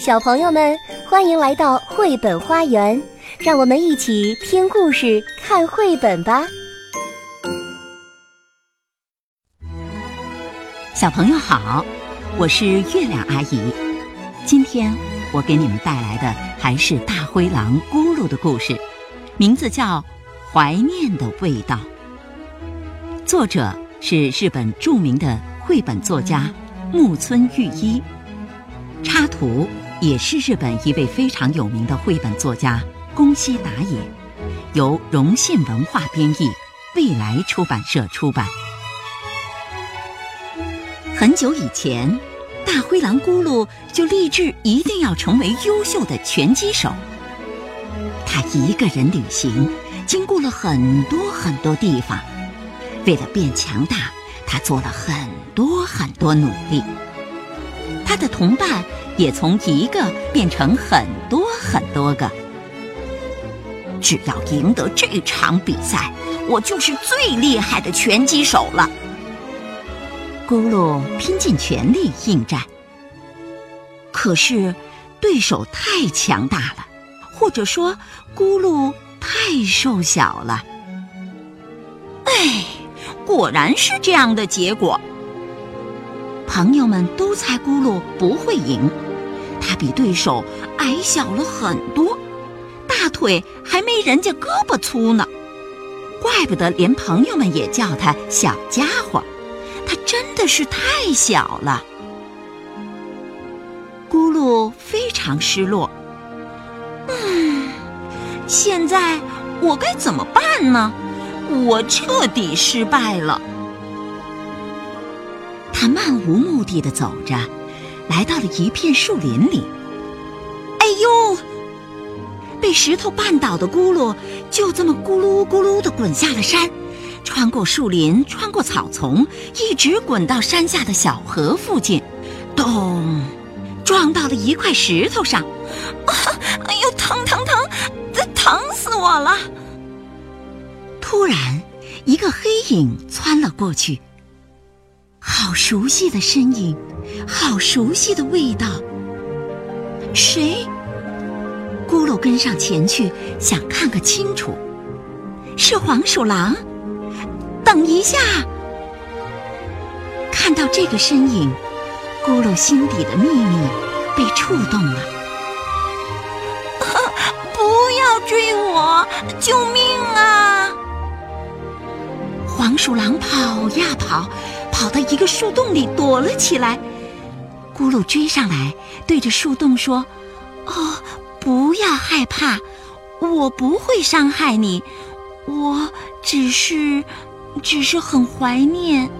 小朋友们，欢迎来到绘本花园，让我们一起听故事、看绘本吧。小朋友好，我是月亮阿姨。今天我给你们带来的还是大灰狼咕噜的故事，名字叫《怀念的味道》。作者是日本著名的绘本作家木村裕一，插图也是日本一位非常有名的绘本作家宫西达也，由荣信文化编译，未来出版社出版。很久以前，大灰狼咕噜就立志一定要成为优秀的拳击手。他一个人旅行，经过了很多很多地方。为了变强大，他做了很多很多努力。他的同伴也从一个变成很多很多个。只要赢得这场比赛，我就是最厉害的拳击手了。咕噜拼尽全力应战，可是对手太强大了，或者说咕噜太瘦小了。哎。果然是这样的结果。朋友们都猜咕噜不会赢，他比对手矮小了很多，大腿还没人家胳膊粗呢。怪不得连朋友们也叫他小家伙，他真的是太小了。咕噜非常失落。嗯，现在我该怎么办呢？我彻底失败了。他漫无目的的走着，来到了一片树林里。哎呦！被石头绊倒的咕噜就这么咕噜咕噜的滚下了山，穿过树林，穿过草丛，一直滚到山下的小河附近，咚，撞到了一块石头上。啊！哎呦，疼疼疼！这疼死我了！突然，一个黑影窜了过去。好熟悉的身影，好熟悉的味道。谁？咕噜跟上前去，想看个清楚。是黄鼠狼。等一下！看到这个身影，咕噜心底的秘密被触动了。不要追我！救命啊！黄鼠狼跑呀跑，跑到一个树洞里躲了起来。咕噜追上来，对着树洞说：“哦，不要害怕，我不会伤害你，我只是，只是很怀念。”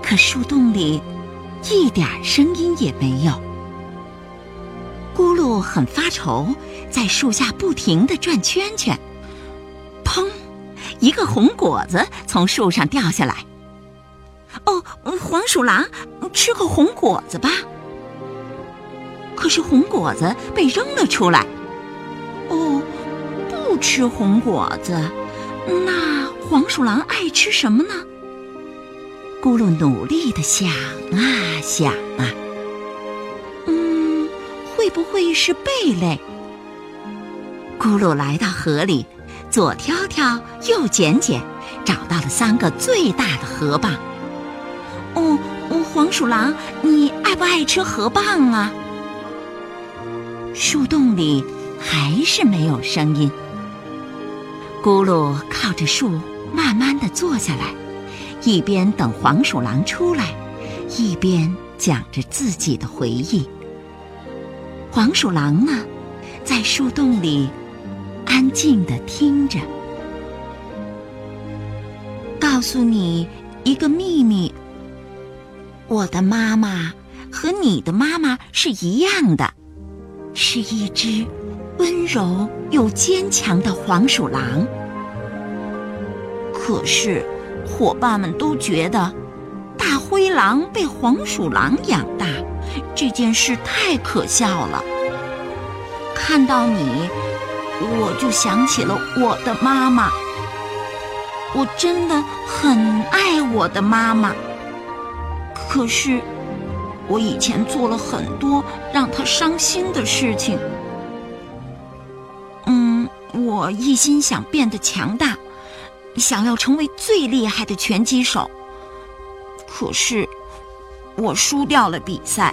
可树洞里一点声音也没有。咕噜很发愁，在树下不停的转圈圈。砰！一个红果子从树上掉下来。哦，黄鼠狼，吃个红果子吧。可是红果子被扔了出来。哦，不吃红果子，那黄鼠狼爱吃什么呢？咕噜努力的想啊想啊，嗯，会不会是贝类？咕噜来到河里。左挑挑，右捡捡，找到了三个最大的河蚌。哦，哦黄鼠狼，你爱不爱吃河蚌啊？树洞里还是没有声音。咕噜靠着树，慢慢的坐下来，一边等黄鼠狼出来，一边讲着自己的回忆。黄鼠狼呢，在树洞里。安静的听着，告诉你一个秘密：我的妈妈和你的妈妈是一样的，是一只温柔又坚强的黄鼠狼。可是，伙伴们都觉得大灰狼被黄鼠狼养大这件事太可笑了。看到你。我就想起了我的妈妈，我真的很爱我的妈妈。可是，我以前做了很多让他伤心的事情。嗯，我一心想变得强大，想要成为最厉害的拳击手。可是，我输掉了比赛。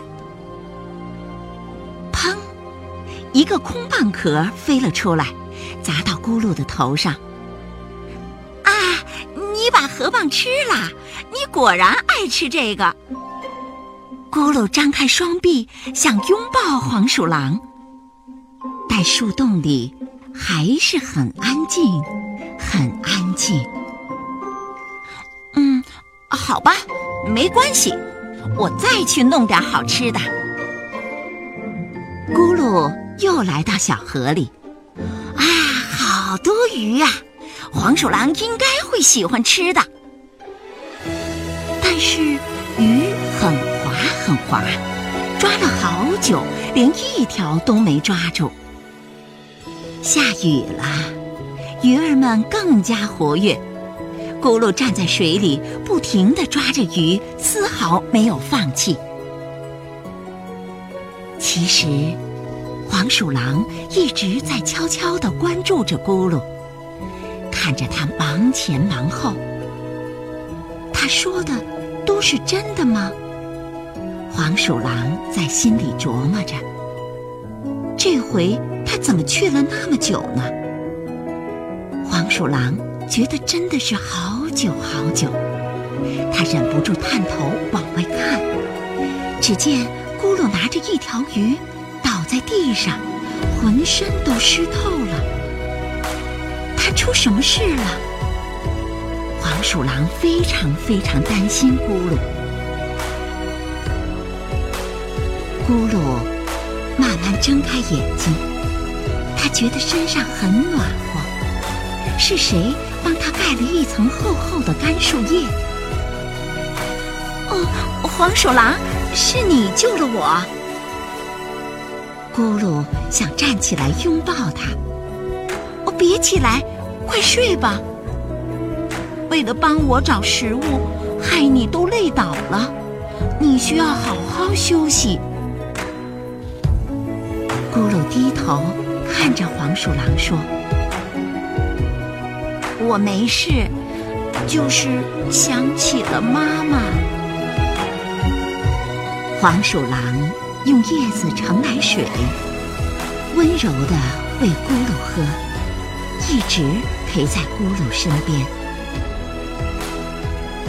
砰！一个空蚌壳飞了出来，砸到咕噜的头上。啊！你把河蚌吃了？你果然爱吃这个。咕噜张开双臂，想拥抱黄鼠狼，但树洞里还是很安静，很安静。嗯，好吧，没关系，我再去弄点好吃的。咕噜又来到小河里，啊，好多鱼呀！黄鼠狼应该会喜欢吃的，是鱼很滑。很滑，抓了好久，连一条都没抓住。下雨了，鱼儿们更加活跃。咕噜站在水里，不停地抓着鱼，丝毫没有放弃。其实，黄鼠狼一直在悄悄地关注着咕噜，看着他忙前忙后。他说的都是真的吗？黄鼠狼在心里琢磨着：这回他怎么去了那么久呢？黄鼠狼觉得真的是好久好久，他忍不住探头往外看，只见咕噜拿着一条鱼倒在地上，浑身都湿透了。他出什么事了？黄鼠狼非常非常担心咕噜。咕噜慢慢睁开眼睛，他觉得身上很暖和。是谁帮他盖了一层厚厚的干树叶？哦，黄鼠狼，是你救了我。咕噜想站起来拥抱他。哦，别起来，快睡吧。为了帮我找食物，害你都累倒了，你需要好好休息。咕噜低头看着黄鼠狼说：“我没事，就是想起了妈妈。”黄鼠狼用叶子盛来水，温柔地喂咕噜喝，一直陪在咕噜身边。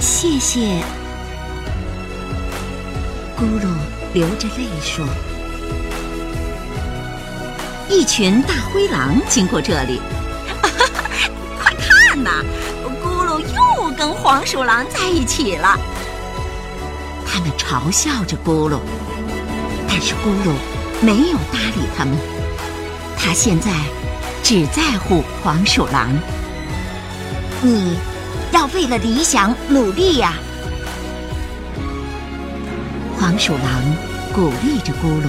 谢谢。咕噜流着泪说。一群大灰狼经过这里，快看呐！咕噜又跟黄鼠狼在一起了。他们嘲笑着咕噜，但是咕噜没有搭理他们。他现在只在乎黄鼠狼。你要为了理想努力呀！黄鼠狼鼓励着咕噜。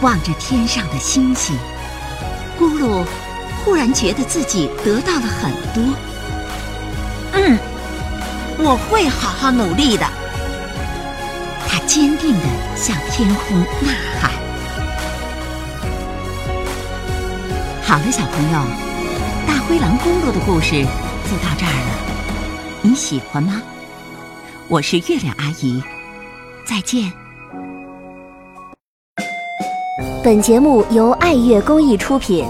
望着天上的星星，咕噜忽然觉得自己得到了很多。嗯，我会好好努力的。他坚定地向天空呐喊。好了，小朋友，大灰狼咕噜的故事就到这儿了。你喜欢吗？我是月亮阿姨，再见。本节目由爱乐公益出品。